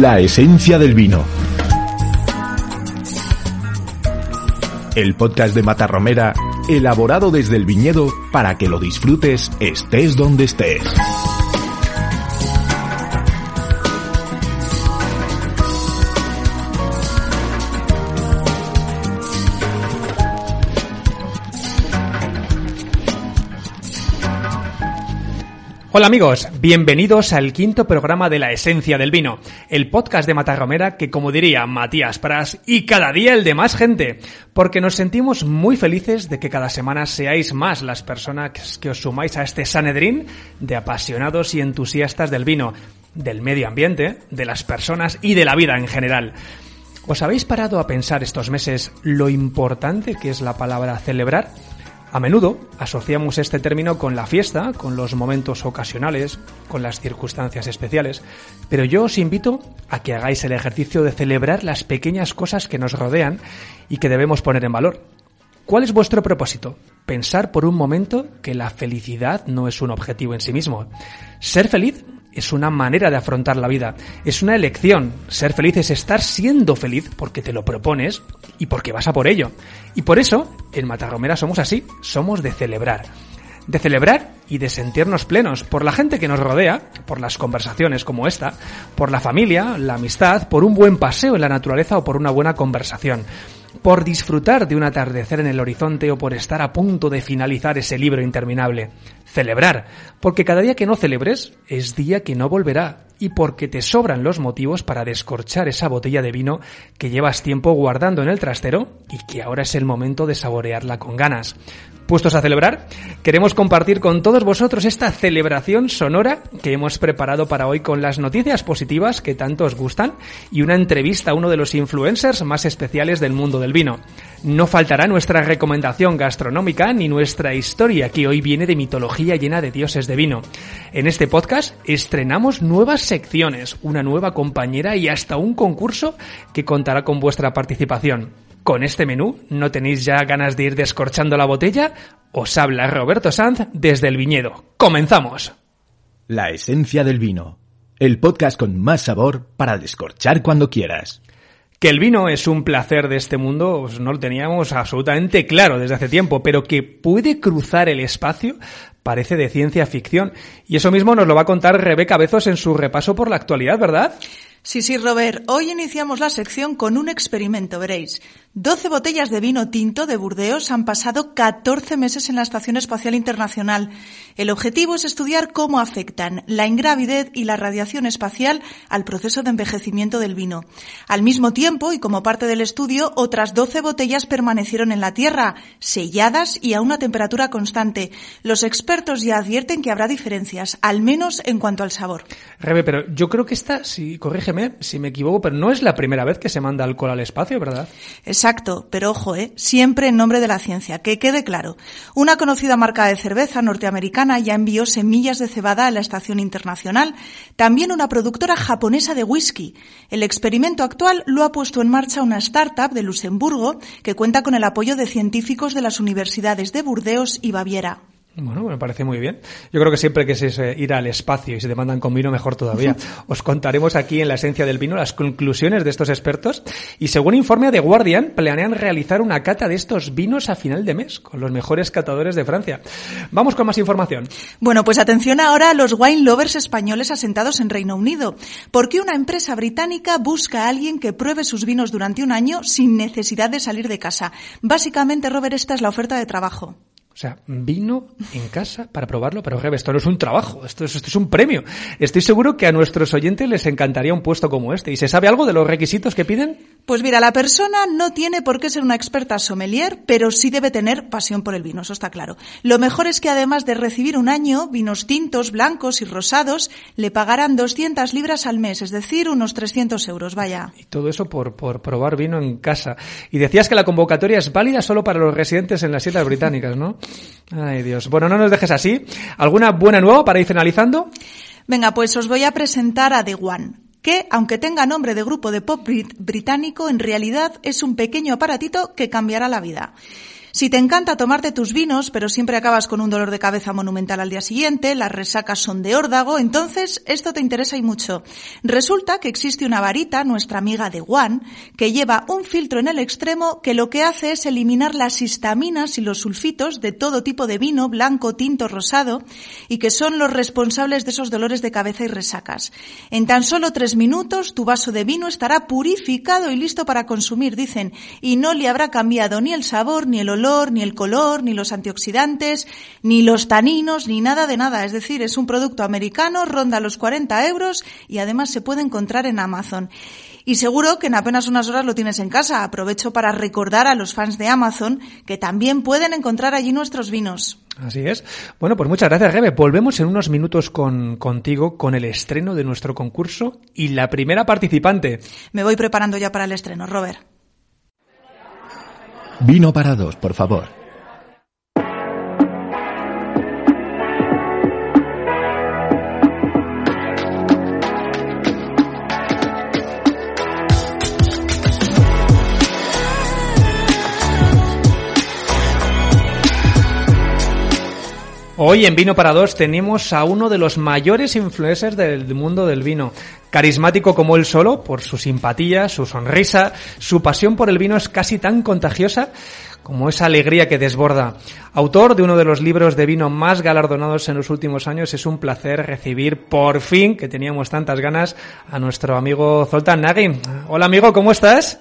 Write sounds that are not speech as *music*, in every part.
La esencia del vino. El podcast de Matarromera, elaborado desde el viñedo para que lo disfrutes estés donde estés. Hola amigos, bienvenidos al quinto programa de La Esencia del Vino, el podcast de Matarromera que como diría Matías Pras y cada día el de más gente, porque nos sentimos muy felices de que cada semana seáis más las personas que os sumáis a este Sanedrín de apasionados y entusiastas del vino, del medio ambiente, de las personas y de la vida en general. ¿Os habéis parado a pensar estos meses lo importante que es la palabra celebrar? A menudo asociamos este término con la fiesta, con los momentos ocasionales, con las circunstancias especiales, pero yo os invito a que hagáis el ejercicio de celebrar las pequeñas cosas que nos rodean y que debemos poner en valor. ¿Cuál es vuestro propósito? Pensar por un momento que la felicidad no es un objetivo en sí mismo. Ser feliz es una manera de afrontar la vida, es una elección. Ser feliz es estar siendo feliz porque te lo propones y porque vas a por ello. Y por eso, en Matarromera somos así, somos de celebrar. De celebrar y de sentirnos plenos por la gente que nos rodea, por las conversaciones como esta, por la familia, la amistad, por un buen paseo en la naturaleza o por una buena conversación por disfrutar de un atardecer en el horizonte o por estar a punto de finalizar ese libro interminable. Celebrar, porque cada día que no celebres es día que no volverá y porque te sobran los motivos para descorchar esa botella de vino que llevas tiempo guardando en el trastero y que ahora es el momento de saborearla con ganas. Puestos a celebrar, queremos compartir con todos vosotros esta celebración sonora que hemos preparado para hoy con las noticias positivas que tanto os gustan y una entrevista a uno de los influencers más especiales del mundo del vino. No faltará nuestra recomendación gastronómica ni nuestra historia que hoy viene de mitología llena de dioses de vino. En este podcast estrenamos nuevas secciones, una nueva compañera y hasta un concurso que contará con vuestra participación. Con este menú, ¿no tenéis ya ganas de ir descorchando la botella? Os habla Roberto Sanz desde el viñedo. ¡Comenzamos! La esencia del vino. El podcast con más sabor para descorchar cuando quieras. Que el vino es un placer de este mundo, pues no lo teníamos absolutamente claro desde hace tiempo, pero que puede cruzar el espacio parece de ciencia ficción. Y eso mismo nos lo va a contar Rebeca Bezos en su repaso por la actualidad, ¿verdad? Sí, sí, Robert. Hoy iniciamos la sección con un experimento, veréis. 12 botellas de vino tinto de Burdeos han pasado 14 meses en la Estación Espacial Internacional. El objetivo es estudiar cómo afectan la ingravidez y la radiación espacial al proceso de envejecimiento del vino. Al mismo tiempo, y como parte del estudio, otras 12 botellas permanecieron en la Tierra, selladas y a una temperatura constante. Los expertos ya advierten que habrá diferencias, al menos en cuanto al sabor. Rebe, pero yo creo que esta, si corrígeme si me equivoco, pero no es la primera vez que se manda alcohol al espacio, ¿verdad? Exacto, pero ojo, ¿eh? siempre en nombre de la ciencia, que quede claro. Una conocida marca de cerveza norteamericana ya envió semillas de cebada a la Estación Internacional, también una productora japonesa de whisky. El experimento actual lo ha puesto en marcha una startup de Luxemburgo que cuenta con el apoyo de científicos de las universidades de Burdeos y Baviera. Bueno, me parece muy bien. Yo creo que siempre que se ir al espacio y se demandan con vino, mejor todavía. *laughs* Os contaremos aquí en la esencia del vino las conclusiones de estos expertos y según informe de Guardian, planean realizar una cata de estos vinos a final de mes con los mejores catadores de Francia. Vamos con más información. Bueno, pues atención ahora a los wine lovers españoles asentados en Reino Unido, porque una empresa británica busca a alguien que pruebe sus vinos durante un año sin necesidad de salir de casa. Básicamente, Robert, esta es la oferta de trabajo. Sea, vino en casa para probarlo, pero Rebe, esto no es un trabajo, esto es, esto es un premio. Estoy seguro que a nuestros oyentes les encantaría un puesto como este. ¿Y se sabe algo de los requisitos que piden? Pues mira, la persona no tiene por qué ser una experta sommelier, pero sí debe tener pasión por el vino, eso está claro. Lo mejor es que además de recibir un año, vinos tintos, blancos y rosados, le pagarán 200 libras al mes, es decir, unos 300 euros, vaya. Y todo eso por, por probar vino en casa. Y decías que la convocatoria es válida solo para los residentes en las Islas Británicas, ¿no? Ay, Dios. Bueno, no nos dejes así. ¿Alguna buena nueva para ir finalizando? Venga, pues os voy a presentar a The One que, aunque tenga nombre de grupo de pop británico, en realidad es un pequeño aparatito que cambiará la vida. Si te encanta tomarte tus vinos, pero siempre acabas con un dolor de cabeza monumental al día siguiente, las resacas son de órdago, entonces esto te interesa y mucho. Resulta que existe una varita, nuestra amiga de One, que lleva un filtro en el extremo que lo que hace es eliminar las histaminas y los sulfitos de todo tipo de vino, blanco, tinto, rosado, y que son los responsables de esos dolores de cabeza y resacas. En tan solo tres minutos tu vaso de vino estará purificado y listo para consumir, dicen, y no le habrá cambiado ni el sabor, ni el olor, ni el color, ni los antioxidantes, ni los taninos, ni nada de nada. Es decir, es un producto americano, ronda los 40 euros y además se puede encontrar en Amazon. Y seguro que en apenas unas horas lo tienes en casa. Aprovecho para recordar a los fans de Amazon que también pueden encontrar allí nuestros vinos. Así es. Bueno, pues muchas gracias, Rebe. Volvemos en unos minutos con, contigo con el estreno de nuestro concurso y la primera participante. Me voy preparando ya para el estreno, Robert. Vino para dos, por favor. Hoy en Vino para Dos tenemos a uno de los mayores influencers del mundo del vino. Carismático como él solo, por su simpatía, su sonrisa, su pasión por el vino es casi tan contagiosa como esa alegría que desborda. Autor de uno de los libros de vino más galardonados en los últimos años, es un placer recibir por fin, que teníamos tantas ganas, a nuestro amigo Zoltán Nagy. Hola amigo, ¿cómo estás?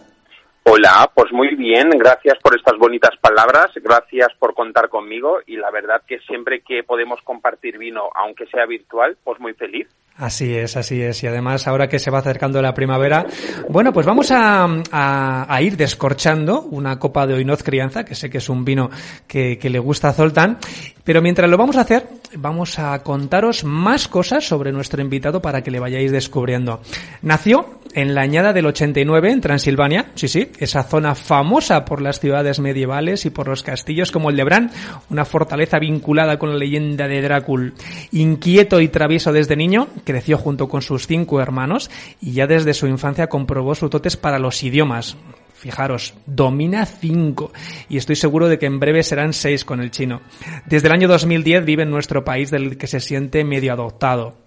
Hola, pues muy bien, gracias por estas bonitas palabras, gracias por contar conmigo y la verdad que siempre que podemos compartir vino, aunque sea virtual, pues muy feliz. Así es, así es. Y además, ahora que se va acercando la primavera, bueno, pues vamos a, a, ir descorchando una copa de Oinoz Crianza, que sé que es un vino que, que, le gusta a Zoltán. Pero mientras lo vamos a hacer, vamos a contaros más cosas sobre nuestro invitado para que le vayáis descubriendo. Nació en la añada del 89 en Transilvania, sí, sí, esa zona famosa por las ciudades medievales y por los castillos como el de Bran, una fortaleza vinculada con la leyenda de Drácula. Inquieto y travieso desde niño, creció junto con sus cinco hermanos y ya desde su infancia comprobó sus dotes para los idiomas. Fijaros, domina cinco y estoy seguro de que en breve serán seis con el chino. Desde el año 2010 vive en nuestro país del que se siente medio adoptado.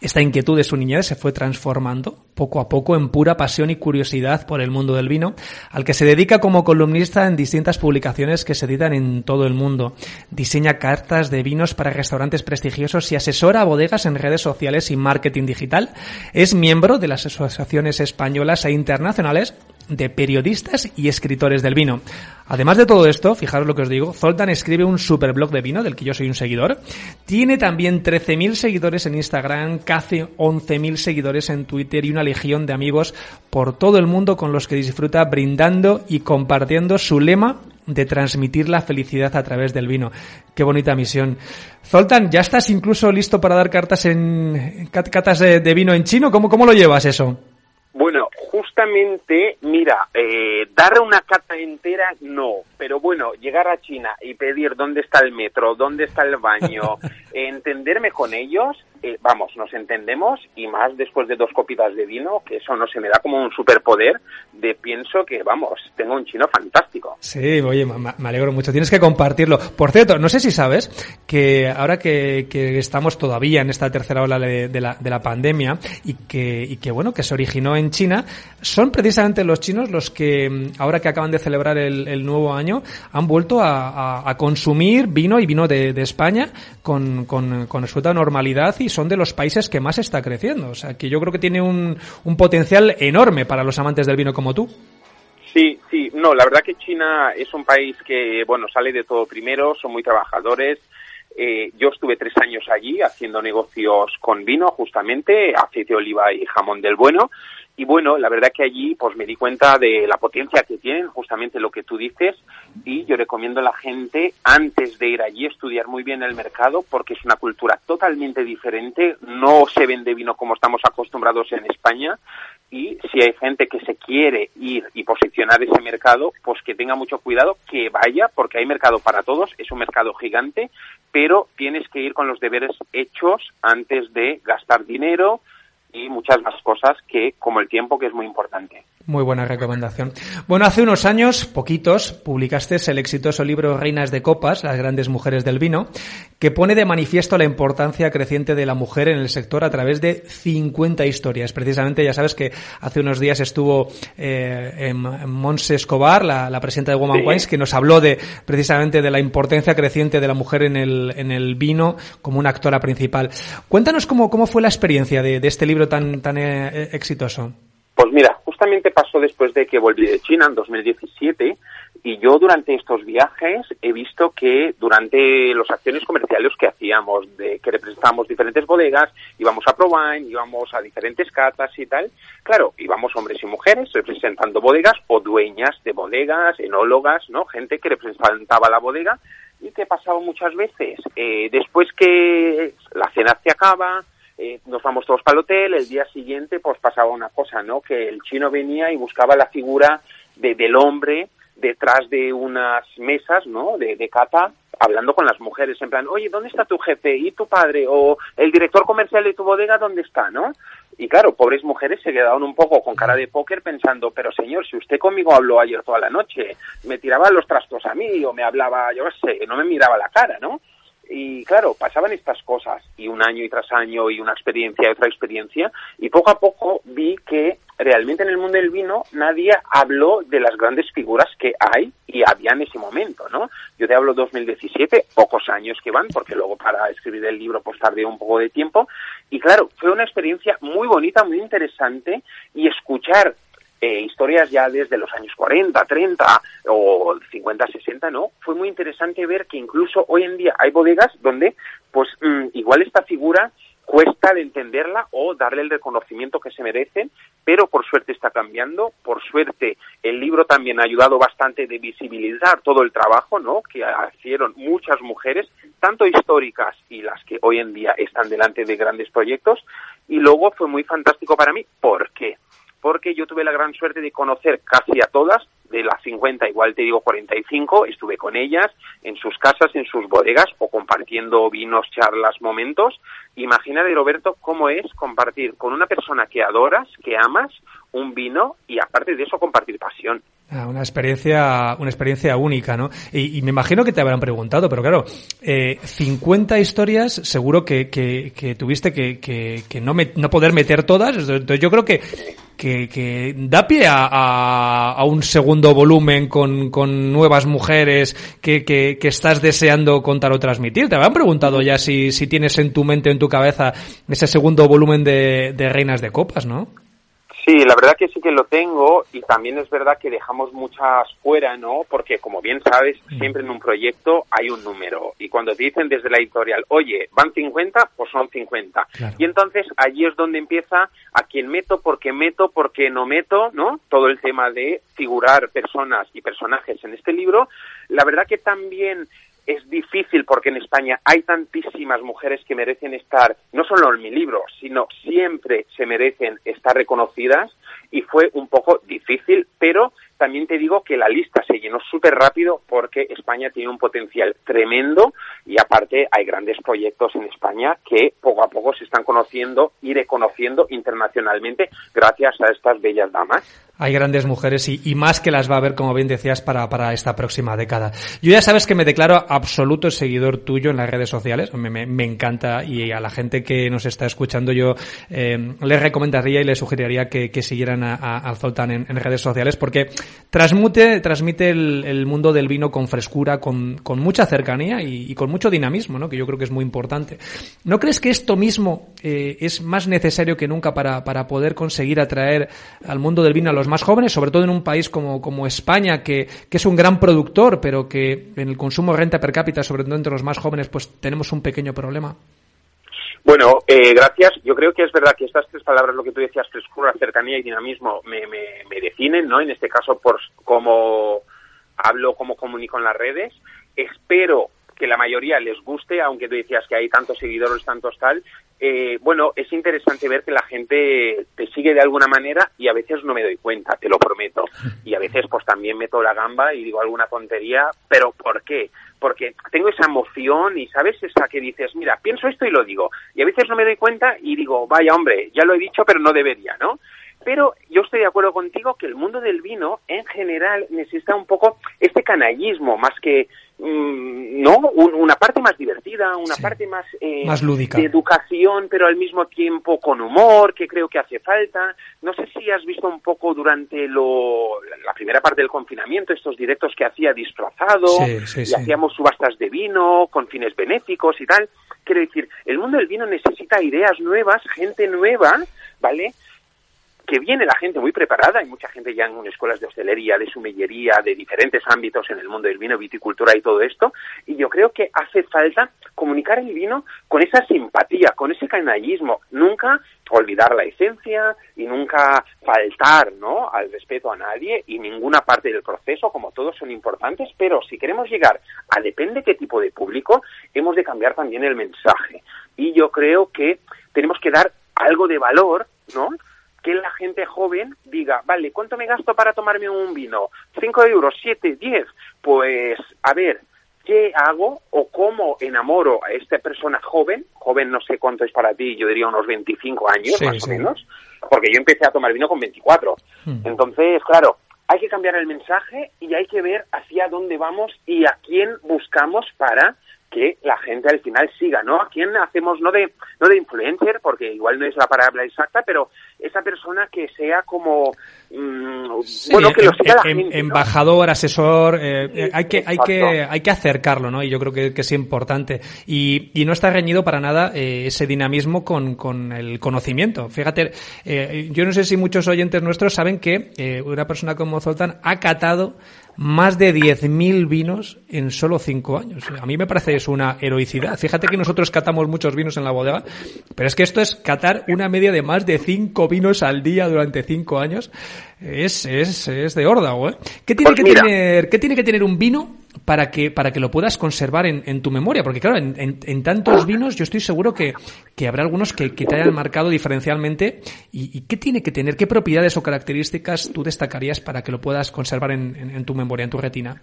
Esta inquietud de su niñez se fue transformando poco a poco en pura pasión y curiosidad por el mundo del vino, al que se dedica como columnista en distintas publicaciones que se editan en todo el mundo. Diseña cartas de vinos para restaurantes prestigiosos y asesora a bodegas en redes sociales y marketing digital. Es miembro de las asociaciones españolas e internacionales de periodistas y escritores del vino. Además de todo esto, fijaros lo que os digo, Zoltan escribe un superblog de vino del que yo soy un seguidor. Tiene también 13.000 seguidores en Instagram, casi 11.000 seguidores en Twitter y una legión de amigos por todo el mundo con los que disfruta brindando y compartiendo su lema de transmitir la felicidad a través del vino. Qué bonita misión. Zoltan, ¿ya estás incluso listo para dar cartas en catas de, vino en chino? ¿Cómo, ¿Cómo lo llevas eso? Bueno, justamente, mira, eh, dar una cata entera no, pero bueno, llegar a China y pedir dónde está el metro, dónde está el baño, *laughs* entenderme con ellos, eh, vamos, nos entendemos y más después de dos copitas de vino, que eso no se me da como un superpoder, de pienso que, vamos, tengo un chino fantástico. Sí, oye, me alegro mucho, tienes que compartirlo. Por cierto, no sé si sabes que ahora que, estamos todavía en esta tercera ola de, la, de la pandemia y que, y que, bueno, que se originó en China, son precisamente los chinos los que, mm, ahora que acaban de celebrar el, nuevo año, han vuelto a, consumir vino y vino de, España con, con, con normalidad y son de los países que más está creciendo. O sea, que yo creo que tiene un, un potencial enorme para los amantes del vino como tú. Sí, sí, no, la verdad que China es un país que, bueno, sale de todo primero, son muy trabajadores. Eh, yo estuve tres años allí haciendo negocios con vino, justamente, aceite de oliva y jamón del bueno. Y bueno, la verdad que allí pues me di cuenta de la potencia que tienen, justamente lo que tú dices, y yo recomiendo a la gente antes de ir allí estudiar muy bien el mercado porque es una cultura totalmente diferente, no se vende vino como estamos acostumbrados en España y si hay gente que se quiere ir y posicionar ese mercado, pues que tenga mucho cuidado, que vaya porque hay mercado para todos, es un mercado gigante, pero tienes que ir con los deberes hechos antes de gastar dinero, y muchas más cosas que como el tiempo que es muy importante. Muy buena recomendación. Bueno, hace unos años, poquitos, publicaste el exitoso libro Reinas de Copas, las grandes mujeres del vino, que pone de manifiesto la importancia creciente de la mujer en el sector a través de 50 historias. Precisamente, ya sabes que hace unos días estuvo eh, en, Monse Escobar, la, presidenta de Woman Wines, que nos habló de precisamente de la importancia creciente de la mujer en el, en el vino como una actora principal. Cuéntanos cómo, cómo fue la experiencia de, de este libro tan, tan eh, exitoso. Pues mira, justamente pasó después de que volví de China en 2017 y yo durante estos viajes he visto que durante las acciones comerciales que hacíamos, de que representábamos diferentes bodegas, íbamos a Provine, íbamos a diferentes catas y tal, claro, íbamos hombres y mujeres representando bodegas o dueñas de bodegas, enólogas, ¿no? Gente que representaba la bodega y que pasaba muchas veces. Eh, después que la cena se acaba, eh, nos vamos todos para el hotel, el día siguiente pues pasaba una cosa, ¿no? Que el chino venía y buscaba la figura de, del hombre detrás de unas mesas, ¿no? De, de cata, hablando con las mujeres, en plan, oye, ¿dónde está tu jefe? ¿Y tu padre? O el director comercial de tu bodega, ¿dónde está? ¿No? Y claro, pobres mujeres se quedaban un poco con cara de póker pensando, pero señor, si usted conmigo habló ayer toda la noche, me tiraba los trastos a mí o me hablaba, yo qué sé, no me miraba la cara, ¿no? Y claro, pasaban estas cosas, y un año y tras año, y una experiencia y otra experiencia, y poco a poco vi que realmente en el mundo del vino nadie habló de las grandes figuras que hay y había en ese momento, ¿no? Yo te hablo 2017, pocos años que van, porque luego para escribir el libro pues tardé un poco de tiempo, y claro, fue una experiencia muy bonita, muy interesante, y escuchar eh, historias ya desde los años 40, 30 o 50, 60, ¿no? Fue muy interesante ver que incluso hoy en día hay bodegas donde, pues, mm, igual esta figura cuesta de entenderla o darle el reconocimiento que se merecen, pero por suerte está cambiando, por suerte el libro también ha ayudado bastante de visibilizar todo el trabajo, ¿no? que hicieron muchas mujeres, tanto históricas y las que hoy en día están delante de grandes proyectos, y luego fue muy fantástico para mí, ¿por qué? Porque yo tuve la gran suerte de conocer casi a todas, de las 50, igual te digo 45, estuve con ellas en sus casas, en sus bodegas o compartiendo vinos, charlas, momentos. Imagínate, Roberto, cómo es compartir con una persona que adoras, que amas, un vino y aparte de eso compartir pasión. Ah, una experiencia, una experiencia única, ¿no? Y, me imagino que te habrán preguntado, pero claro, eh, 50 historias, seguro que, que, tuviste que, que, no, no poder meter todas. Entonces yo creo que, que, da pie a, a, un segundo volumen con, con nuevas mujeres que, estás deseando contar o transmitir. Te habrán preguntado ya si, si tienes en tu mente en tu cabeza ese segundo volumen de, de Reinas de Copas, ¿no? Sí, la verdad que sí que lo tengo y también es verdad que dejamos muchas fuera, ¿no? Porque como bien sabes, mm. siempre en un proyecto hay un número y cuando te dicen desde la editorial, oye, van 50, pues son 50. Y entonces allí es donde empieza a quién meto, por qué meto, por qué no meto, ¿no? Todo el tema de figurar personas y personajes en este libro. La verdad que también es difícil porque en España hay tantísimas mujeres que merecen estar, no solo en mi libro, sino siempre se merecen estar reconocidas y fue un poco difícil, pero también te digo que la lista se llenó súper rápido porque España tiene un potencial tremendo y aparte hay grandes proyectos en España que poco a poco se están conociendo y reconociendo internacionalmente gracias a estas bellas damas. Hay grandes mujeres y, más que las va a haber, como bien decías, para, para esta próxima década. Yo ya sabes que me declaro absoluto seguidor tuyo en las redes sociales. Me, encanta y a la gente que nos está escuchando yo eh, les recomendaría y les sugeriría que, siguieran a, a, al Zoltán en, redes sociales porque transmute, transmite el, mundo del vino con frescura, con, con mucha cercanía y, con mucho dinamismo, ¿no? que yo creo que es muy importante. ¿No crees que esto mismo eh, es más necesario que nunca para, para poder conseguir atraer al mundo del vino a los más jóvenes, sobre todo en un país como, como España, que, que es un gran productor, pero que en el consumo de renta per cápita, sobre todo entre los más jóvenes, pues tenemos un pequeño problema? Bueno, eh, gracias. Yo creo que es verdad que estas tres palabras, lo que tú decías, frescura, cercanía y dinamismo, me, me, definen, ¿no? En este caso, por cómo hablo, cómo comunico en las redes. Espero que la mayoría les guste, aunque tú decías que hay tantos seguidores, tantos tal. Eh, bueno, es interesante ver que la gente te sigue de alguna manera y a veces no me doy cuenta, te lo prometo. Y a veces pues también meto la gamba y digo alguna tontería, pero ¿por qué? Porque tengo esa emoción y sabes esa que dices, mira, pienso esto y lo digo. Y a veces no me doy cuenta y digo, vaya hombre, ya lo he dicho, pero no debería, ¿no? Pero yo estoy de acuerdo contigo que el mundo del vino en general necesita un poco este canallismo, más que no una parte más divertida, una parte más, eh, más lúdica. de educación, pero al mismo tiempo con humor, que creo que hace falta. No sé si has visto un poco durante lo, la primera parte del confinamiento estos directos que hacía disfrazado y hacíamos subastas de vino con fines benéficos y tal. Quiero decir, el mundo del vino necesita ideas nuevas, gente nueva, ¿vale? Que viene la gente muy preparada, hay mucha gente ya en escuelas de hostelería, de sumillería, de diferentes ámbitos en el mundo del vino, viticultura y todo esto, y yo creo que hace falta comunicar el vino con esa simpatía, con ese canallismo, nunca olvidar la esencia y nunca faltar, ¿no? al respeto a nadie y ninguna parte del proceso, como todos son importantes, pero si queremos llegar a depende qué tipo de público, hemos de cambiar también el mensaje. Y yo creo que tenemos que dar algo de valor, ¿no? Que la gente joven diga, vale, ¿cuánto me gasto para tomarme un vino? ¿Cinco euros? ¿Siete? ¿Diez? Pues, a ver, ¿qué hago o cómo enamoro a esta persona joven? Joven no sé cuánto es para ti, yo diría unos 25 años más o menos, porque yo empecé a tomar vino con 24. Hmm. Entonces, claro, hay que cambiar el mensaje y hay que ver hacia dónde vamos y a quién buscamos para que la gente al final siga, ¿no? ¿A quién hacemos, no de, no de influencer, porque igual no es la palabra exacta, pero esa persona que sea como, mm, bueno, que lo siga la em, gente, Embajador, asesor, eh, eh, hay que, hay que, hay que acercarlo, ¿no? Y yo creo que, que es importante. Y, y, no está reñido para nada eh, ese dinamismo con, con el conocimiento. Fíjate, yo no sé si muchos oyentes nuestros saben que una persona como Zoltán ha catado más de 10.000 vinos en solo 5 años. A mí me parece es una heroicidad. Fíjate que nosotros catamos muchos vinos en la bodega, pero es que esto es catar una media de más de 5 vinos al día durante 5 años. Es, es, es de órdago, ¿eh? ¿Qué tiene, pues que tener, ¿Qué tiene que tener un vino para que, para que lo puedas conservar en, en tu memoria. Porque claro, en, en, tantos vinos yo estoy seguro que, que habrá algunos que, te hayan marcado diferencialmente. ¿Y, qué tiene que tener? ¿Qué propiedades o características tú destacarías para que lo puedas conservar en, tu memoria, en tu retina?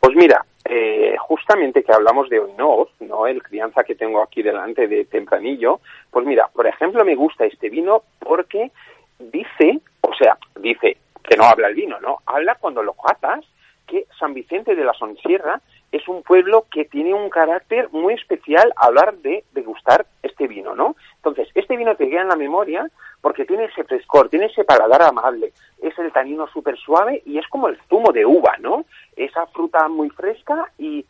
Pues mira, eh, justamente que hablamos de Oinoz, ¿no? El crianza que tengo aquí delante de Tempranillo, pues mira, por ejemplo, me gusta este vino porque dice, o sea, dice que no habla el vino, ¿no? Habla cuando lo catas que San Vicente de la Sonsierra es un pueblo que tiene un carácter muy especial hablar de degustar este vino, ¿no? Entonces, este vino te queda en la memoria porque tiene ese frescor, tiene ese paladar amable, es el tanino súper suave y es como el zumo de uva, ¿no? Esa fruta muy fresca y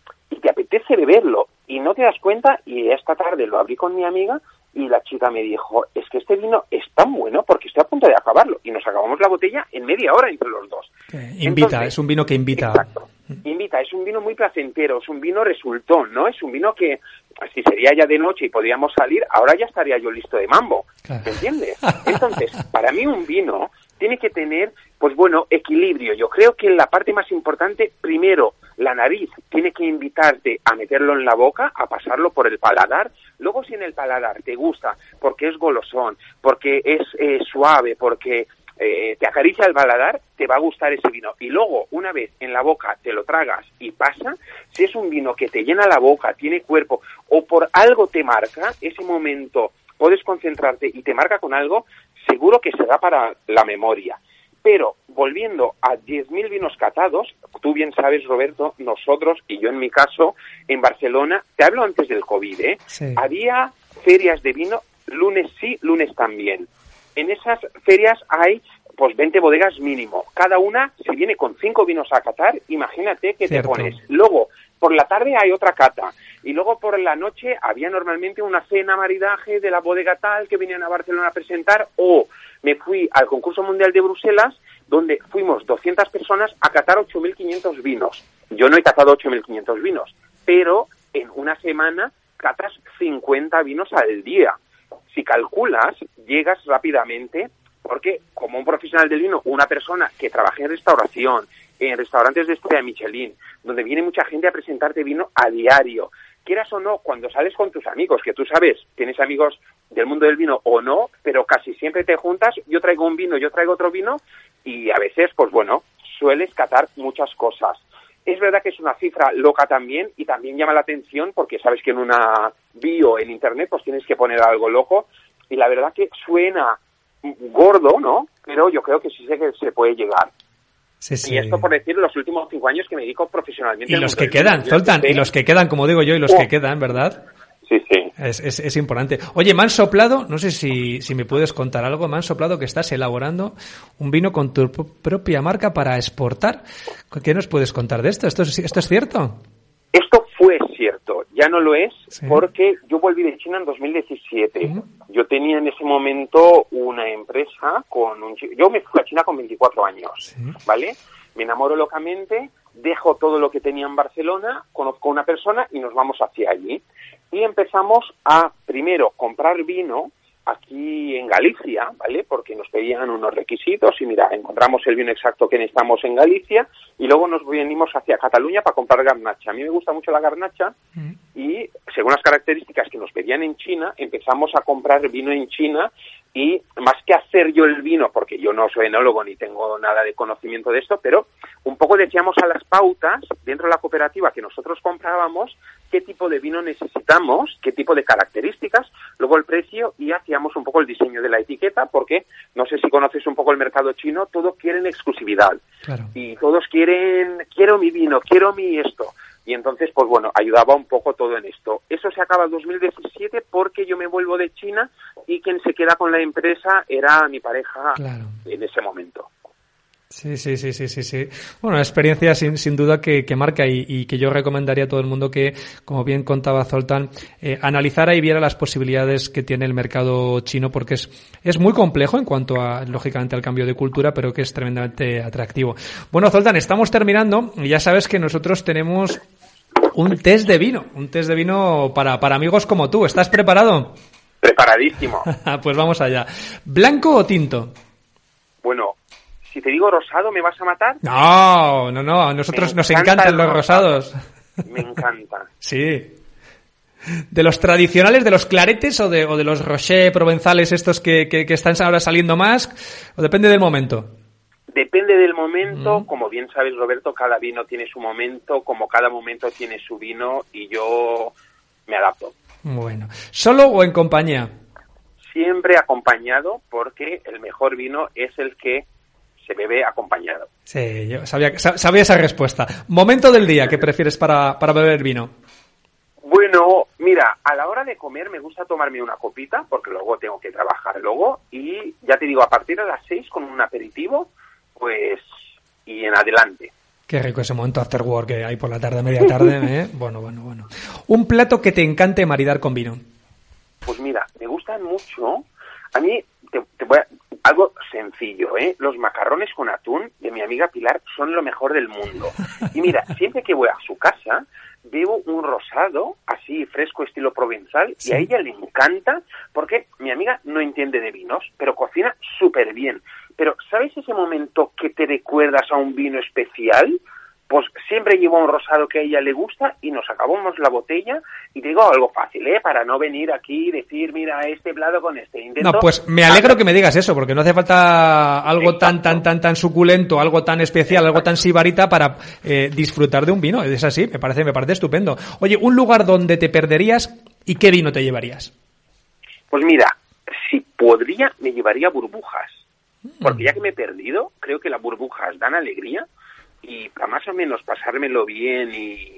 te apetece beberlo y no te das cuenta y esta tarde lo abrí con mi amiga y la chica me dijo, es que este vino es tan bueno porque estoy a punto de acabarlo. Y nos acabamos la botella en media hora entre los dos. invita, es un vino que invita. Exacto, invita, es un vino muy placentero, es un vino resultón, ¿no? Es un vino que si sería ya de noche y podíamos salir, ahora ya estaría yo listo de mambo, ¿me entiendes? Entonces, para mí un vino tiene que tener, pues bueno, equilibrio. Yo creo que la parte más importante, primero, la nariz tiene que invitarte a meterlo en la boca, a pasarlo por el paladar. Luego, si en el paladar te gusta porque es golosón, porque es eh, suave, porque eh, te acaricia el paladar, te va a gustar ese vino. Y luego, una vez en la boca te lo tragas y pasa, si es un vino que te llena la boca, tiene cuerpo o por algo te marca, ese momento puedes concentrarte y te marca con algo, seguro que será para la memoria. Pero volviendo a 10.000 vinos catados, tú bien sabes, Roberto, nosotros y yo en mi caso, en Barcelona, te hablo antes del COVID, ¿eh? había ferias de vino lunes sí, lunes también. En esas ferias hay pues 20 bodegas mínimo. Cada una, si viene con cinco vinos a catar, imagínate que Cierto. te pones. Luego, por la tarde hay otra cata. Y luego por la noche había normalmente una cena maridaje de la bodega tal que venían a Barcelona a presentar. O me fui al concurso mundial de Bruselas, donde fuimos 200 personas a catar 8.500 vinos. Yo no he catado 8.500 vinos, pero en una semana catas 50 vinos al día. Si calculas, llegas rápidamente porque como un profesional del vino, una persona que trabaja en restauración, en restaurantes de estrella Michelin, donde viene mucha gente a presentarte vino a diario, quieras o no, cuando sales con tus amigos, que tú sabes, tienes amigos del mundo del vino o no, pero casi siempre te juntas, yo traigo un vino, yo traigo otro vino, y a veces, pues bueno, sueles catar muchas cosas. Es verdad que es una cifra loca también y también llama la atención porque sabes que en una bio en internet pues tienes que poner algo loco y la verdad que suena gordo, ¿no? Pero yo creo que sí sé que se puede llegar. Sí, sí. Y esto por decir los últimos cinco años que me dedico profesionalmente. Y los que quedan, Zoltan, y los que quedan, como digo yo, y los Oh. que quedan, ¿verdad? Sí, sí. Es, es, es importante. Oye, me han soplado, no sé si, si me puedes contar algo, me han soplado que estás elaborando un vino con tu pro- propia marca para exportar. ¿Qué nos puedes contar de esto? ¿Esto es, esto es cierto? Esto cierto, ya no lo es Sí. porque yo volví de China en 2017. Ujú. Yo tenía en ese momento una empresa con un yo me fui a China con 24 años, Sí. ¿vale? Me enamoro locamente, dejo todo lo que tenía en Barcelona, conozco a una persona y nos vamos hacia allí. Y empezamos a primero comprar vino aquí en Galicia, ¿vale? Porque nos pedían unos requisitos y mira, encontramos el vino exacto que necesitamos en Galicia y luego nos venimos hacia Cataluña para comprar garnacha. A mí me gusta mucho la garnacha y según las características que nos pedían en China, empezamos a comprar vino en China y más que hacer yo el vino, porque yo no soy enólogo ni tengo nada de conocimiento de esto, pero un poco decíamos a las pautas dentro de la cooperativa que nosotros comprábamos qué tipo de vino necesitamos, qué tipo de características, luego el precio y hacíamos un poco el diseño de la etiqueta, porque no sé si conoces un poco el mercado chino, todos quieren exclusividad Claro. y todos quieren, quiero mi vino, quiero mi esto. Y entonces, pues bueno, ayudaba un poco todo en esto. Eso se acaba en 2017 porque yo me vuelvo de China y quien se queda con la empresa era mi pareja Claro. en ese momento. Sí, sí, sí, sí, sí, sí. Bueno, experiencia sin, sin duda que, que marca y, y que yo recomendaría a todo el mundo que, como bien contaba Zoltán, eh, analizara y viera las posibilidades que tiene el mercado chino porque es, es muy complejo en cuanto a, lógicamente, al cambio de cultura, pero que es tremendamente atractivo. Bueno, Zoltán, estamos terminando y ya sabes que nosotros tenemos un test de vino, un test de vino para, para amigos como tú. ¿Estás preparado? Preparadísimo. *laughs* pues vamos allá. ¿Blanco o tinto? bueno, si te digo rosado, ¿me vas a matar? No, no, no. A nosotros Me nos encanta encantan los rosado. rosados. Me encanta. *laughs* Sí. ¿De los tradicionales, de los claretes o de, o de los rocher provenzales estos que, que, que están ahora saliendo más? ¿O depende del momento? Depende del momento, como bien sabes Roberto, cada vino tiene su momento, como cada momento tiene su vino y yo me adapto. Bueno. ¿Solo o en compañía? Siempre acompañado porque el mejor vino es el que se bebe acompañado. Sí, yo sabía, sa- sabía esa respuesta. ¿Momento del día que prefieres para, para beber vino? Bueno, mira, a la hora de comer me gusta tomarme una copita porque luego tengo que trabajar luego y ya te digo, a partir de las seis con un aperitivo, pues y en adelante. Qué rico ese momento after work que hay por la tarde, media tarde, *laughs* ¿eh? Bueno, bueno, bueno. Un plato que te encante maridar con vino. Pues mira, me gustan mucho. A mí, te, te voy a- algo sencillo, ¿eh? Los macarrones con atún de mi amiga Pilar son lo mejor del mundo. Y mira, *laughs* siempre que voy a su casa, bebo un rosado, así fresco, estilo provenzal, Sí. y a ella le encanta porque mi amiga no entiende de vinos, pero cocina súper bien. Pero, ¿sabes ese momento que te recuerdas a un vino especial? Pues siempre llevo un rosado que a ella le gusta y nos acabamos la botella. Y te digo algo fácil, ¿eh? Para no venir aquí y decir, mira, este plato con este. Intento No, pues me alegro que me digas eso, porque no hace falta algo tan, tan, tan, tan suculento, algo tan especial, algo tan sibarita para eh, disfrutar de un vino. Es así, me parece, me parece estupendo. Oye, un lugar donde te perderías y qué vino te llevarías. Pues mira, si podría, me llevaría burbujas. Porque ya que me he perdido, creo que las burbujas dan alegría y para más o menos pasármelo bien y,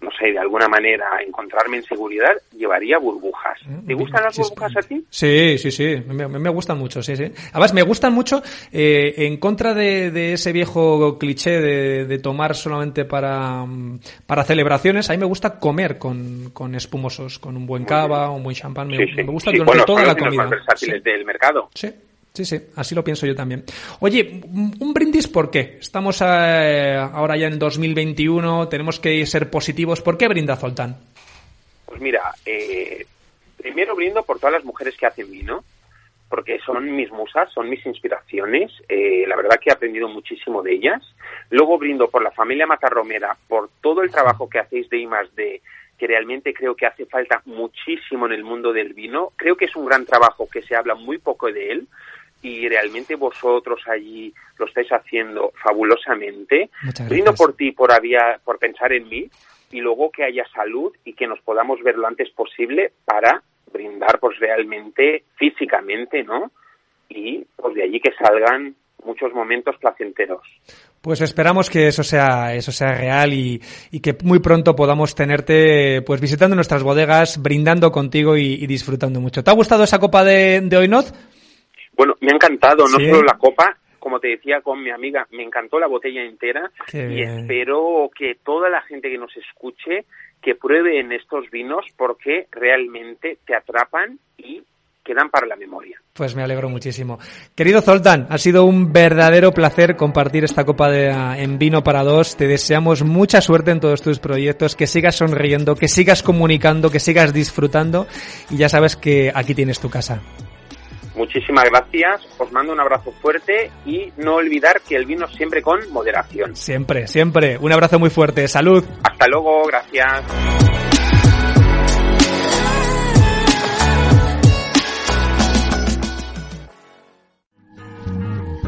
no sé, de alguna manera encontrarme en seguridad, llevaría burbujas. burbujas. ¿Te gustan las burbujas a ti? Sí, sí, sí, me, me gustan mucho, sí, sí. Además, me gustan mucho eh, en contra de, ese viejo cliché de, tomar solamente para, para celebraciones. A mí me gusta comer con, con espumosos, con un buen cava, un buen champán. Me, me gusta durante toda la comida. Los más versátiles del mercado. Sí. Sí, sí, así lo pienso yo también. Oye, un brindis, ¿por qué? Estamos eh, ahora ya en 2021, tenemos que ser positivos. ¿Por qué brinda Zoltán? Pues mira, eh, primero brindo por todas las mujeres que hacen vino, porque son mis musas, son mis inspiraciones. Eh, la verdad que he aprendido muchísimo de ellas. Luego brindo por la familia Matarromera, por todo el trabajo que hacéis de I D, que realmente creo que hace falta muchísimo en el mundo del vino. Creo que es un gran trabajo que se habla muy poco de él y realmente vosotros allí lo estáis haciendo fabulosamente. Brindo por ti, por, había, por pensar en mí y luego que haya salud y que nos podamos ver lo antes posible para brindar pues realmente físicamente, ¿no? Y pues de allí que salgan muchos momentos placenteros. Pues esperamos que eso sea, eso sea real y, y, que muy pronto podamos tenerte pues visitando nuestras bodegas, brindando contigo y, disfrutando mucho. ¿Te ha gustado esa copa de, de hoy, bueno, me ha encantado, no solo la copa, como te decía con mi amiga, me encantó la botella entera y espero que toda la gente que nos escuche que prueben estos vinos porque realmente te atrapan y quedan para la memoria. Pues me alegro muchísimo. Querido Zoltán, ha sido un verdadero placer compartir esta copa de, en vino para dos. Te deseamos mucha suerte en todos tus proyectos, que sigas sonriendo, que sigas comunicando, que sigas disfrutando y ya sabes que aquí tienes tu casa. Muchísimas gracias, os mando un abrazo fuerte y no olvidar que el vino siempre con moderación. Siempre, siempre. Un abrazo muy fuerte. Salud. Hasta luego, gracias.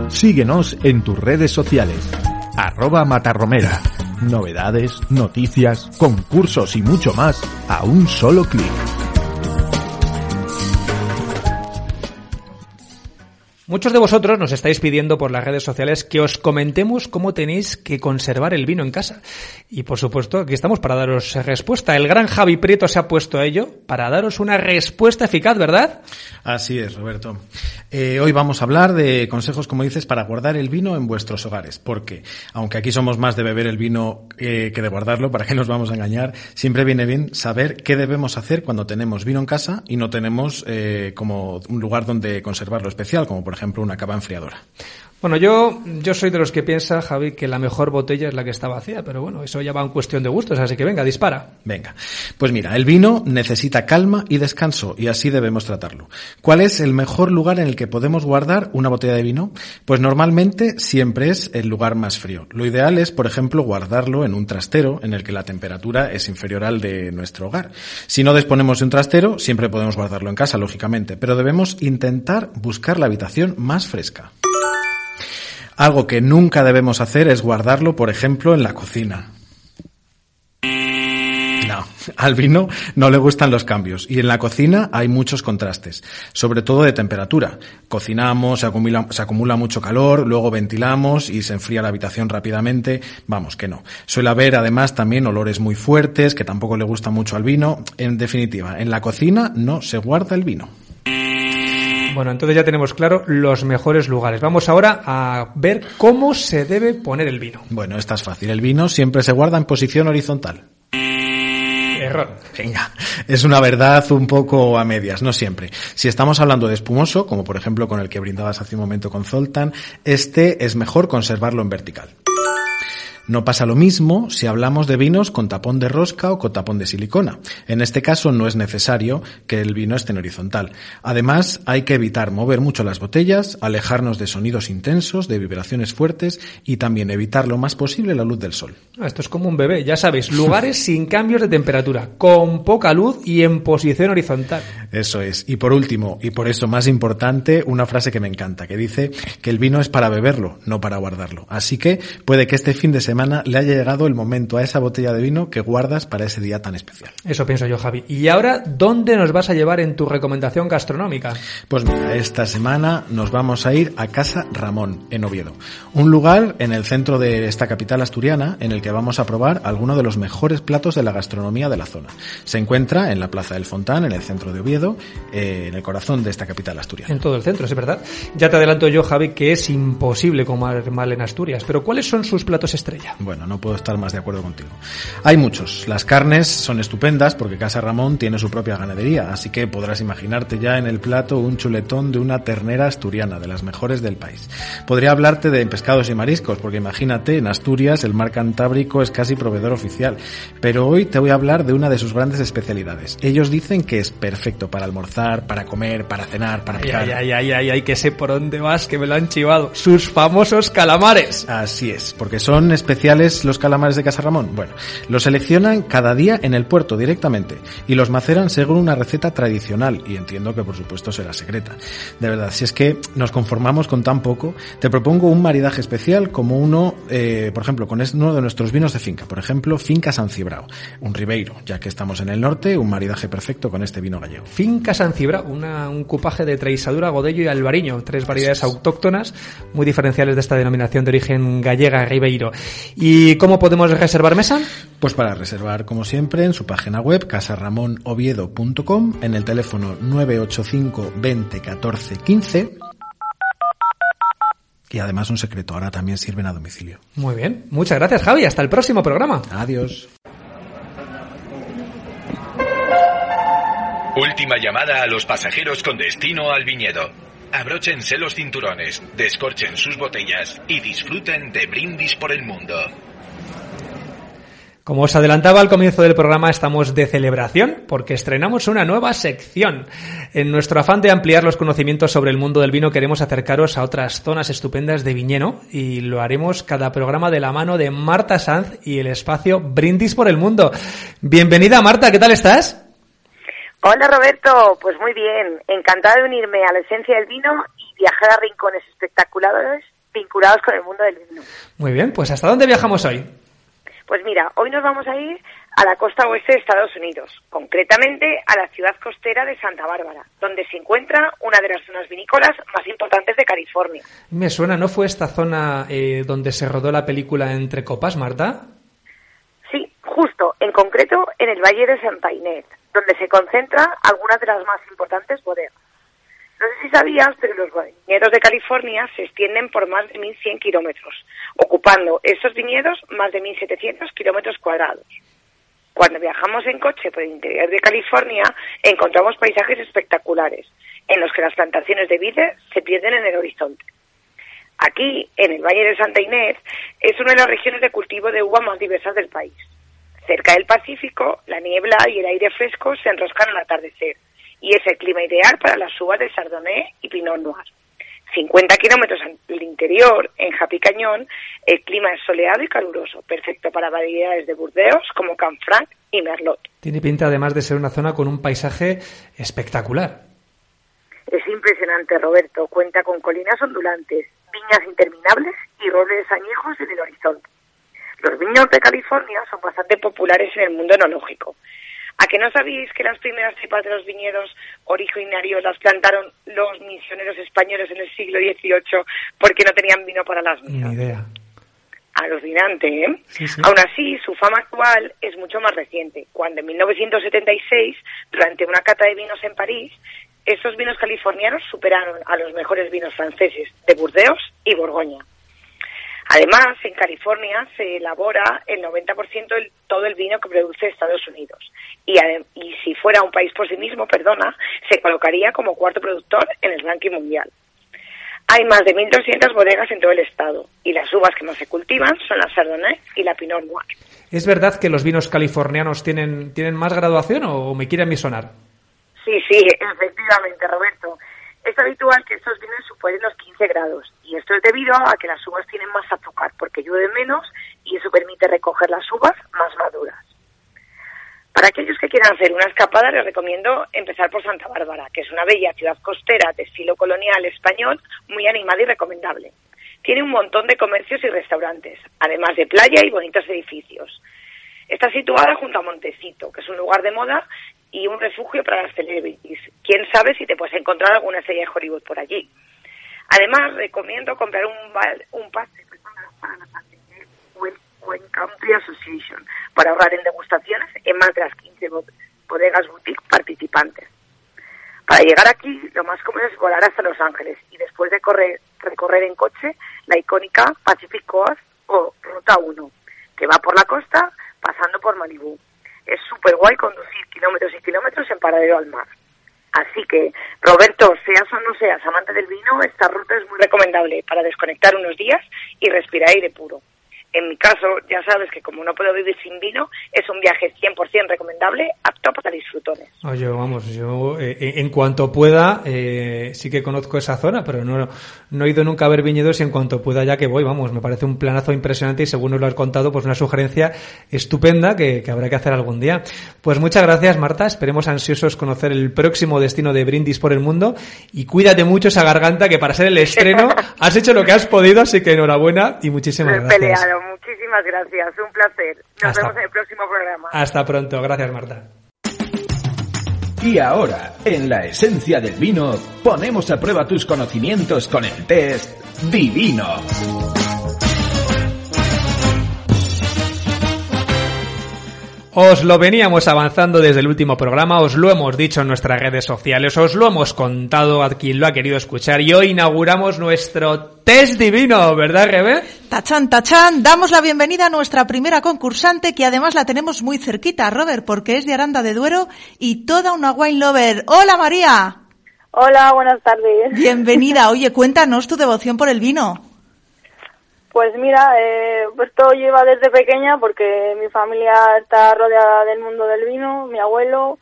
Síguenos en tus redes sociales. Arroba Matarromera. Novedades, noticias, concursos y mucho más a un solo clic. Muchos de vosotros nos estáis pidiendo por las redes sociales que os comentemos cómo tenéis que conservar el vino en casa. Y por supuesto, aquí estamos para daros respuesta. El gran Javi Prieto se ha puesto a ello para daros una respuesta eficaz, ¿verdad? Así es, Roberto. Eh, hoy vamos a hablar de consejos, como dices, para guardar el vino en vuestros hogares. Porque, aunque aquí somos más de beber el vino eh, que de guardarlo, ¿para qué nos vamos a engañar? Siempre viene bien saber qué debemos hacer cuando tenemos vino en casa y no tenemos eh, como un lugar donde conservarlo especial, como por ejemplo ejemplo, una cava enfriadora. Bueno, yo, yo soy de los que piensa, Javi, que la mejor botella es la que está vacía, pero bueno, eso ya va en cuestión de gustos, así que venga, dispara. Venga. Pues mira, el vino necesita calma y descanso, y así debemos tratarlo. ¿Cuál es el mejor lugar en el que podemos guardar una botella de vino? Pues normalmente siempre es el lugar más frío. Lo ideal es, por ejemplo, guardarlo en un trastero en el que la temperatura es inferior al de nuestro hogar. Si no disponemos de un trastero, siempre podemos guardarlo en casa, lógicamente, pero debemos intentar buscar la habitación más fresca. Algo que nunca debemos hacer es guardarlo, por ejemplo, en la cocina. No, *laughs* al vino no le gustan los cambios y en la cocina hay muchos contrastes, sobre todo de temperatura. Cocinamos, se acumula, se acumula, mucho calor, luego ventilamos y se enfría la habitación rápidamente. Vamos, que no. Suele haber además también olores muy fuertes que tampoco le gusta mucho al vino. En definitiva, en la cocina no se guarda el vino. Bueno, entonces ya tenemos claro los mejores lugares. Vamos ahora a ver cómo se debe poner el vino. Bueno, esta es fácil. El vino siempre se guarda en posición horizontal. Error. Venga, es una verdad un poco a medias, no siempre. Si estamos hablando de espumoso, como por ejemplo con el que brindabas hace un momento con Zoltan, este es mejor conservarlo en vertical. No pasa lo mismo si hablamos de vinos con tapón de rosca o con tapón de silicona. En este caso no es necesario que el vino esté en horizontal. Además, hay que evitar mover mucho las botellas, alejarnos de sonidos intensos, de vibraciones fuertes y también evitar lo más posible la luz del sol. Ah, esto es como un bebé, ya sabéis, lugares *laughs* sin cambios de temperatura, con poca luz y en posición horizontal. Eso es. Y por último, y por eso más importante, una frase que me encanta, que dice que el vino es para beberlo, no para guardarlo. Así que puede que este fin de semana semana le haya llegado el momento a esa botella de vino que guardas para ese día tan especial. Eso pienso yo, Javi. ¿Y ahora dónde nos vas a llevar en tu recomendación gastronómica? Pues mira, esta semana nos vamos a ir a Casa Ramón, en Oviedo. Un lugar en el centro de esta capital asturiana en el que vamos a probar algunos de los mejores platos de la gastronomía de la zona. Se encuentra en la Plaza del Fontán, en el centro de Oviedo, eh, en el corazón de esta capital asturiana. En todo el centro, es verdad. Ya te adelanto yo, Javi, que es imposible comer mal en Asturias, pero ¿cuáles son sus platos estrella? Bueno, no puedo estar más de acuerdo contigo. Hay muchos. Las carnes son estupendas porque Casa Ramón tiene su propia ganadería, así que podrás imaginarte ya en el plato un chuletón de una ternera asturiana, de las mejores del país. Podría hablarte de pescados y mariscos, porque imagínate, en Asturias el mar Cantábrico es casi proveedor oficial. Pero hoy te voy a hablar de una de sus grandes especialidades. Ellos dicen que es perfecto para almorzar, para comer, para cenar, para picar. Ay, ay, ay, ay, ay, que sé por dónde vas, que me lo han chivado. Sus famosos calamares. Así es, porque son especiales los calamares de Casa Ramón. Bueno, los seleccionan cada día en el puerto directamente y los maceran según una receta tradicional y entiendo que por supuesto será secreta. De verdad, si es que nos conformamos con tan poco, te propongo un maridaje especial como uno, eh, por ejemplo, con uno de nuestros vinos de finca, por ejemplo, Finca San Cibrao, un ribeiro, ya que estamos en el norte, un maridaje perfecto con este vino gallego. Finca San Cibrao, una, un cupaje de Traisadura, Godello y Albariño, tres variedades autóctonas muy diferenciales de esta denominación de origen gallega ribeiro. ¿Y cómo podemos reservar mesa? Pues para reservar, como siempre, en su página web casarramonoviedo.com, en el teléfono 985 20 14 15 y además un secreto, ahora también sirven a domicilio. Muy bien, muchas gracias Javi, hasta el próximo programa. Adiós. Última llamada a los pasajeros con destino al viñedo. Abróchense los cinturones, descorchen sus botellas y disfruten de brindis por el mundo. Como os adelantaba al comienzo del programa, estamos de celebración porque estrenamos una nueva sección. En nuestro afán de ampliar los conocimientos sobre el mundo del vino, queremos acercaros a otras zonas estupendas de Viñeno y lo haremos cada programa de la mano de Marta Sanz y el espacio Brindis por el Mundo. Bienvenida Marta, ¿qué tal estás? Hola Roberto, pues muy bien, encantada de unirme a la esencia del vino y viajar a rincones espectaculares vinculados con el mundo del vino. Muy bien, pues ¿hasta dónde viajamos hoy? Pues mira, hoy nos vamos a ir a la costa oeste de Estados Unidos, concretamente a la ciudad costera de Santa Bárbara, donde se encuentra una de las zonas vinícolas más importantes de California. Me suena, ¿no fue esta zona eh, donde se rodó la película Entre Copas, Marta? Sí, justo, en concreto en el Valle de Santa Inés, donde se concentran algunas de las más importantes bodegas. No sé si sabías, pero los viñedos de California se extienden por más de 1.100 kilómetros, ocupando esos viñedos más de 1.700 kilómetros cuadrados. Cuando viajamos en coche por el interior de California, encontramos paisajes espectaculares, en los que las plantaciones de vides se pierden en el horizonte. Aquí, en el Valle de Santa Inés, es una de las regiones de cultivo de uva más diversas del país. Cerca del Pacífico, la niebla y el aire fresco se enroscan al atardecer, y es el clima ideal para las uvas de Chardonnay y Pinot Noir. 50 kilómetros al interior, en Japi Cañón, el clima es soleado y caluroso, perfecto para variedades de Burdeos como Canfranc y Merlot. Tiene pinta además de ser una zona con un paisaje espectacular. Es impresionante, Roberto. Cuenta con colinas ondulantes, viñas interminables y robles añejos en el horizonte. Los viños de California son bastante populares en el mundo enológico. ¿A que no sabíais que las primeras cepas de los viñedos originarios las plantaron los misioneros españoles en el siglo XVIII porque no tenían vino para las misas? Ni idea. Alucinante, ¿eh? Sí, sí. Aún así, su fama actual es mucho más reciente, cuando en 1976, durante una cata de vinos en París, estos vinos californianos superaron a los mejores vinos franceses de Burdeos y Borgoña. Además, en California se elabora el 90% de todo el vino que produce Estados Unidos. Y, si fuera un país por sí mismo, perdona, se colocaría como cuarto productor en el ranking mundial. Hay más de 1.200 bodegas en todo el estado y las uvas que más se cultivan son la Chardonnay y la Pinot Noir. ¿Es verdad que los vinos californianos tienen, tienen más graduación o me quieren misonar? Sí, sí, efectivamente, Roberto. Es habitual que estos vinos superen los 15 grados y esto es debido a que las uvas tienen más azúcar porque llueve menos y eso permite recoger las uvas más maduras. Para aquellos que quieran hacer una escapada, les recomiendo empezar por Santa Bárbara, que es una bella ciudad costera de estilo colonial español, muy animada y recomendable. tiene un montón de comercios y restaurantes, además de playa y bonitos edificios. Está situada junto a Montecito, que es un lugar de moda y un refugio para las celebrities. Quién sabe si te puedes encontrar alguna estrella de Hollywood por allí. Además, recomiendo comprar un, un pase para la Wine Country Association para ahorrar en degustaciones en más de las 15 bodegas boutique participantes. Para llegar aquí, lo más cómodo es volar hasta Los Ángeles y después de correr, recorrer en coche la icónica Pacific Coast o Ruta 1, que va por la costa pasando por Malibú. Es súper guay conducir kilómetros y kilómetros en paralelo al mar. Así que, Roberto, seas o no seas amante del vino, esta ruta es muy recomendable para desconectar unos días y respirar aire puro. En mi caso, ya sabes que como no puedo vivir sin vino, es un viaje 100% recomendable, apto para disfrutones. Oye, vamos, yo eh, eh, en cuanto pueda, eh, sí que conozco esa zona, pero no, no he ido nunca a ver viñedos y en cuanto pueda ya que voy, vamos, me parece un planazo impresionante y según nos lo has contado, pues una sugerencia estupenda que, que habrá que hacer algún día. Pues muchas gracias, Marta, esperemos ansiosos conocer el próximo destino de Brindis por el mundo y cuídate mucho esa garganta que para ser el estreno *laughs* has hecho lo que has podido, así que enhorabuena y muchísimas gracias muchísimas gracias. Un placer. Nos vemos en el próximo programa. Hasta pronto. Gracias, Marta. Y ahora, en la esencia del vino, ponemos a prueba tus conocimientos con el test Divino. Os lo veníamos avanzando desde el último programa, os lo hemos dicho en nuestras redes sociales, os lo hemos contado a quien lo ha querido escuchar y hoy inauguramos nuestro test divino, ¿verdad, Rebe? Tachan, tachan, damos la bienvenida a nuestra primera concursante que además la tenemos muy cerquita, Robert, porque es de Aranda de Duero y toda una wine lover. Hola María. Hola, buenas tardes. Bienvenida. Oye, cuéntanos tu devoción por el vino. Pues mira, eh, todo lleva desde pequeña porque mi familia está rodeada del mundo del vino, mi abuelo,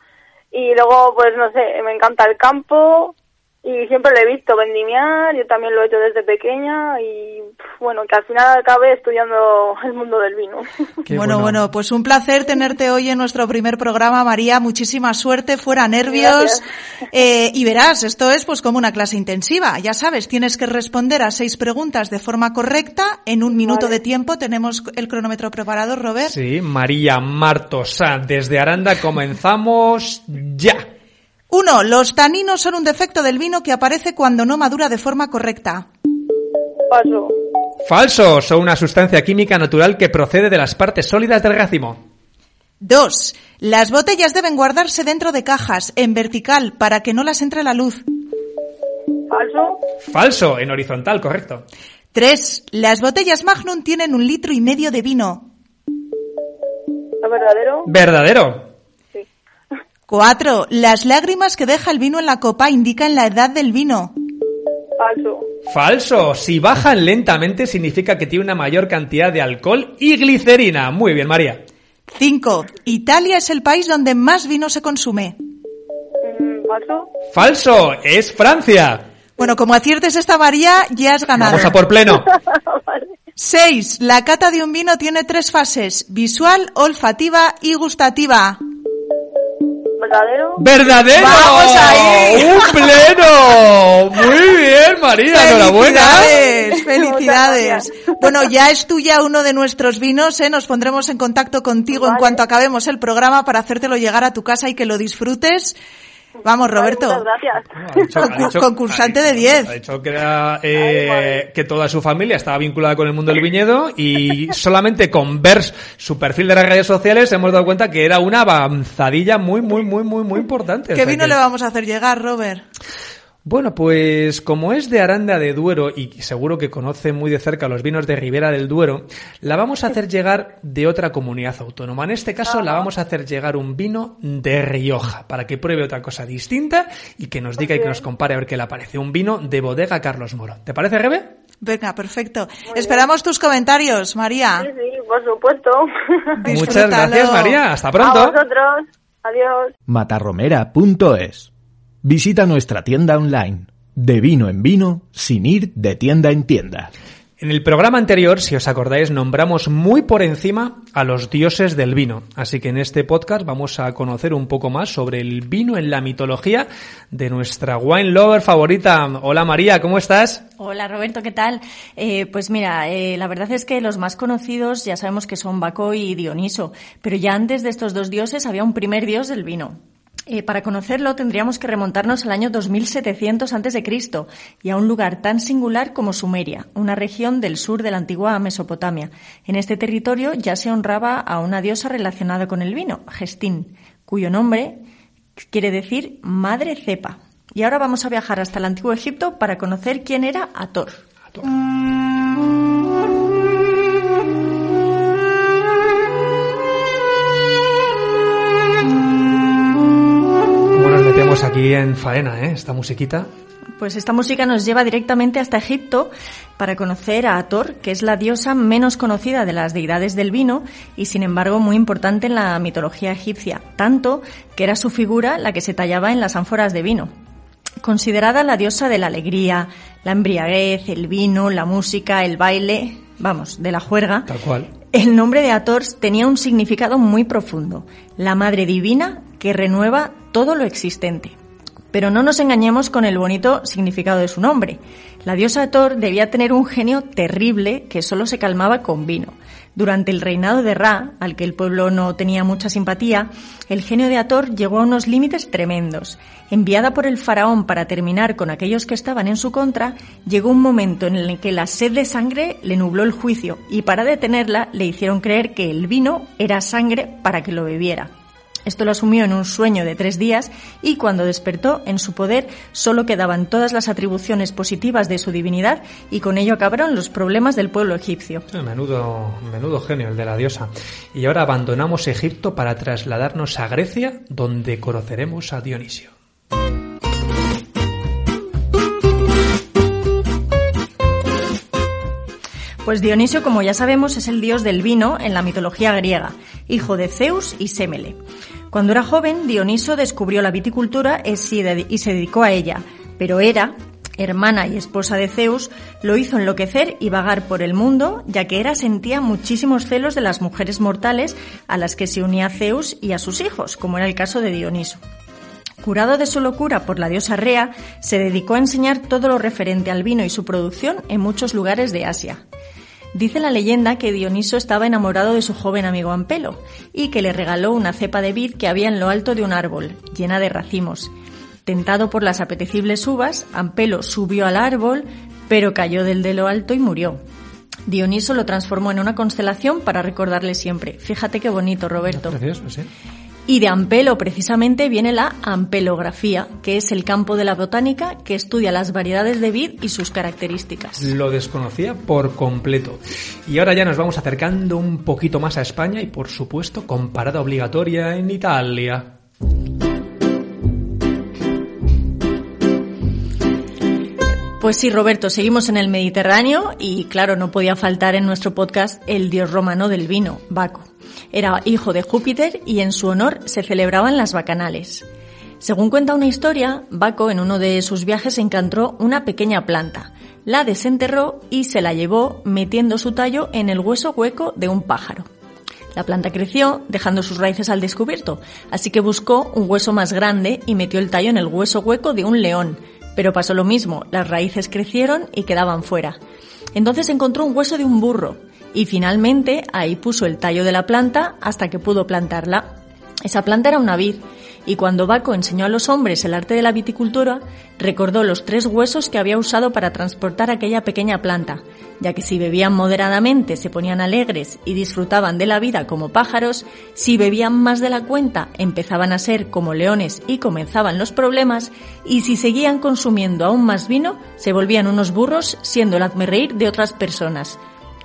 y luego pues no sé, me encanta el campo, y siempre lo he visto vendimiar, yo también lo he hecho desde pequeña y bueno, que al final acabé estudiando el mundo del vino. *laughs* bueno, bueno, pues un placer tenerte hoy en nuestro primer programa, María, muchísima suerte, fuera nervios. Eh, y verás, esto es pues como una clase intensiva, ya sabes, tienes que responder a seis preguntas de forma correcta, en un minuto de tiempo tenemos el cronómetro preparado, Robert. Sí, María Martosa, desde Aranda comenzamos ya. Uno, los taninos son un defecto del vino que aparece cuando no madura de forma correcta. Falso. Falso, son una sustancia química natural que procede de las partes sólidas del racimo. Dos, las botellas deben guardarse dentro de cajas, en vertical, para que no las entre la luz. Falso. Falso, en horizontal, correcto. Tres, las botellas Magnum tienen un litro y medio de vino. verdadero? Verdadero. Cuatro. Las lágrimas que deja el vino en la copa indican la edad del vino. Falso. Falso. Si bajan lentamente significa que tiene una mayor cantidad de alcohol y glicerina. Muy bien, María. Cinco. Italia es el país donde más vino se consume. Mm, falso. Falso. Es Francia. Bueno, como aciertes esta María, ya has ganado. Vamos a por pleno. *laughs* Seis. La cata de un vino tiene tres fases. Visual, olfativa y gustativa. ¿Verdadero? ¡Verdadero! ¡Vamos ahí! ¡Un pleno! Muy bien, María, enhorabuena. Felicidades, felicidades. Bueno, ya es tuya uno de nuestros vinos, ¿eh? Nos pondremos en contacto contigo en cuanto acabemos el programa para hacértelo llegar a tu casa y que lo disfrutes. Vamos, Roberto. gracias. *laughs* Concursante de 10. Ha dicho que, era, eh, que toda su familia estaba vinculada con el mundo del viñedo y solamente con ver su perfil de las redes sociales hemos dado cuenta que era una avanzadilla muy, muy, muy, muy, muy importante. ¿Qué vino le vamos a hacer llegar, Robert? Bueno, pues como es de Aranda de Duero y seguro que conoce muy de cerca los vinos de Ribera del Duero, la vamos a hacer llegar de otra comunidad autónoma. En este caso la vamos a hacer llegar un vino de Rioja para que pruebe otra cosa distinta y que nos diga y que nos compare a ver qué le parece. Un vino de bodega Carlos Moro. ¿Te parece, Rebe? Venga, perfecto. Esperamos tus comentarios, María. Sí, sí, por supuesto. *laughs* Muchas gracias, María. Hasta pronto. A vosotros. Adiós. matarromera.es Visita nuestra tienda online, de vino en vino, sin ir de tienda en tienda. En el programa anterior, si os acordáis, nombramos muy por encima a los dioses del vino. Así que en este podcast vamos a conocer un poco más sobre el vino en la mitología de nuestra wine lover favorita. Hola María, ¿cómo estás? Hola Roberto, ¿qué tal? Eh, pues mira, eh, la verdad es que los más conocidos ya sabemos que son Baco y Dioniso, pero ya antes de estos dos dioses había un primer dios del vino. Eh, para conocerlo tendríamos que remontarnos al año 2700 a.C. y a un lugar tan singular como Sumeria, una región del sur de la antigua Mesopotamia. En este territorio ya se honraba a una diosa relacionada con el vino, Gestín, cuyo nombre quiere decir madre cepa. Y ahora vamos a viajar hasta el antiguo Egipto para conocer quién era Ator. Ator. Aquí en faena, ¿eh? Esta musiquita. Pues esta música nos lleva directamente hasta Egipto para conocer a Ator, que es la diosa menos conocida de las deidades del vino y sin embargo muy importante en la mitología egipcia, tanto que era su figura la que se tallaba en las ánforas de vino. Considerada la diosa de la alegría, la embriaguez, el vino, la música, el baile, vamos, de la juerga. Tal cual. El nombre de Ator tenía un significado muy profundo, la madre divina que renueva todo lo existente. Pero no nos engañemos con el bonito significado de su nombre. La diosa Thor debía tener un genio terrible que solo se calmaba con vino. Durante el reinado de Ra, al que el pueblo no tenía mucha simpatía, el genio de Ator llegó a unos límites tremendos. Enviada por el faraón para terminar con aquellos que estaban en su contra, llegó un momento en el que la sed de sangre le nubló el juicio y para detenerla le hicieron creer que el vino era sangre para que lo bebiera. Esto lo asumió en un sueño de tres días y cuando despertó, en su poder solo quedaban todas las atribuciones positivas de su divinidad y con ello acabaron los problemas del pueblo egipcio. menudo, menudo genio el de la diosa. Y ahora abandonamos Egipto para trasladarnos a Grecia, donde conoceremos a Dionisio. Pues Dionisio, como ya sabemos, es el dios del vino en la mitología griega, hijo de Zeus y Semele. Cuando era joven, Dioniso descubrió la viticultura y se dedicó a ella, pero Hera, hermana y esposa de Zeus, lo hizo enloquecer y vagar por el mundo, ya que Hera sentía muchísimos celos de las mujeres mortales a las que se unía Zeus y a sus hijos, como era el caso de Dioniso. Curado de su locura por la diosa Rea, se dedicó a enseñar todo lo referente al vino y su producción en muchos lugares de Asia. Dice la leyenda que Dioniso estaba enamorado de su joven amigo Ampelo y que le regaló una cepa de vid que había en lo alto de un árbol, llena de racimos. Tentado por las apetecibles uvas, Ampelo subió al árbol, pero cayó del de lo alto y murió. Dioniso lo transformó en una constelación para recordarle siempre. Fíjate qué bonito, Roberto. Precioso, sí. Y de ampelo precisamente viene la ampelografía, que es el campo de la botánica que estudia las variedades de vid y sus características. Lo desconocía por completo. Y ahora ya nos vamos acercando un poquito más a España y por supuesto con parada obligatoria en Italia. Pues sí, Roberto, seguimos en el Mediterráneo y claro, no podía faltar en nuestro podcast el dios romano del vino, Baco. Era hijo de Júpiter y en su honor se celebraban las bacanales. Según cuenta una historia, Baco en uno de sus viajes encontró una pequeña planta, la desenterró y se la llevó metiendo su tallo en el hueso hueco de un pájaro. La planta creció, dejando sus raíces al descubierto, así que buscó un hueso más grande y metió el tallo en el hueso hueco de un león, pero pasó lo mismo, las raíces crecieron y quedaban fuera. Entonces encontró un hueso de un burro y finalmente ahí puso el tallo de la planta hasta que pudo plantarla. Esa planta era una vid y cuando Baco enseñó a los hombres el arte de la viticultura, recordó los tres huesos que había usado para transportar aquella pequeña planta, ya que si bebían moderadamente se ponían alegres y disfrutaban de la vida como pájaros, si bebían más de la cuenta empezaban a ser como leones y comenzaban los problemas, y si seguían consumiendo aún más vino, se volvían unos burros siendo el reír de otras personas.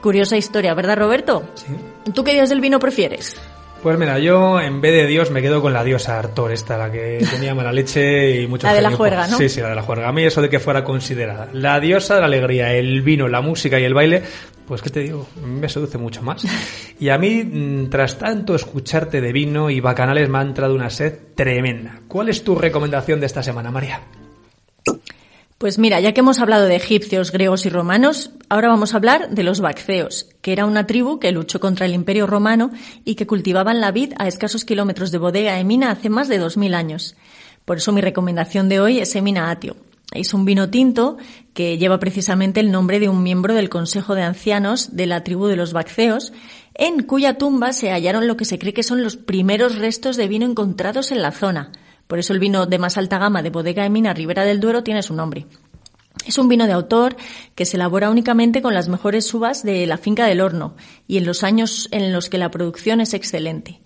Curiosa historia, ¿verdad Roberto? Sí. ¿Tú qué dios del vino prefieres? Pues mira, yo en vez de Dios me quedo con la diosa Artor, esta, la que tenía mala leche y *laughs* mucho La de la juerga, ¿no? Sí, sí, la de la juerga. A mí eso de que fuera considerada la diosa de la alegría, el vino, la música y el baile, pues qué te digo, me seduce mucho más. *laughs* Y a mí, mm, tras tanto escucharte de vino y bacanales, me ha entrado una sed tremenda. ¿Cuál es tu recomendación de esta semana, María? Pues mira, ya que hemos hablado de egipcios, griegos y romanos, ahora vamos a hablar de los bacceos, que era una tribu que luchó contra el Imperio Romano y que cultivaban la vid a escasos kilómetros de Bodega de Mina hace más de 2000 años. Por eso mi recomendación de hoy es Emina Atio. Es un vino tinto que lleva precisamente el nombre de un miembro del Consejo de Ancianos de la tribu de los Bacceos, en cuya tumba se hallaron lo que se cree que son los primeros restos de vino encontrados en la zona. Por eso el vino de más alta gama de Bodega de Mina Ribera del Duero tiene su nombre. Es un vino de autor que se elabora únicamente con las mejores uvas de la finca del horno y en los años en los que la producción es excelente.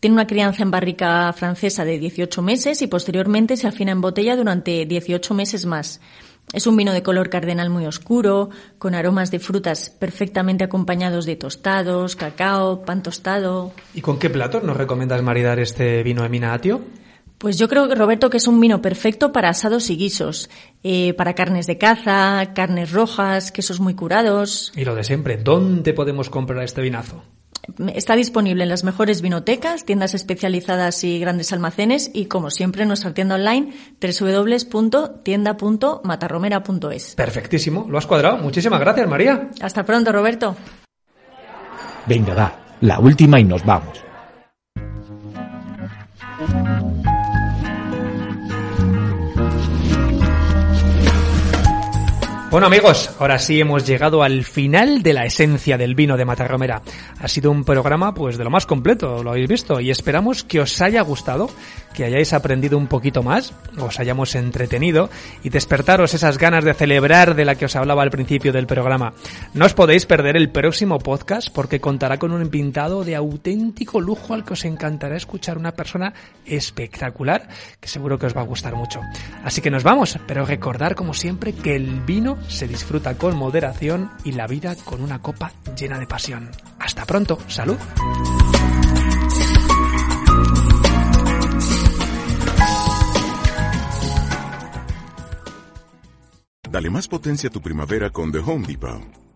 Tiene una crianza en barrica francesa de 18 meses y posteriormente se afina en botella durante 18 meses más. Es un vino de color cardenal muy oscuro, con aromas de frutas perfectamente acompañados de tostados, cacao, pan tostado. ¿Y con qué platos nos recomiendas maridar este vino de Mina Atio? Pues yo creo, Roberto, que es un vino perfecto para asados y guisos, eh, para carnes de caza, carnes rojas, quesos muy curados. Y lo de siempre, ¿dónde podemos comprar este vinazo? Está disponible en las mejores vinotecas, tiendas especializadas y grandes almacenes y, como siempre, en nuestra tienda online www.tienda.matarromera.es. Perfectísimo, lo has cuadrado. Muchísimas gracias, María. Hasta pronto, Roberto. Venga, da, la última y nos vamos. Bueno amigos, ahora sí hemos llegado al final de la esencia del vino de Matarromera. Ha sido un programa pues de lo más completo, lo habéis visto, y esperamos que os haya gustado, que hayáis aprendido un poquito más, os hayamos entretenido y despertaros esas ganas de celebrar de la que os hablaba al principio del programa. No os podéis perder el próximo podcast porque contará con un pintado de auténtico lujo al que os encantará escuchar una persona espectacular que seguro que os va a gustar mucho. Así que nos vamos, pero recordar como siempre que el vino se disfruta con moderación y la vida con una copa llena de pasión. Hasta pronto, salud. Dale más potencia a tu primavera con The Home Depot.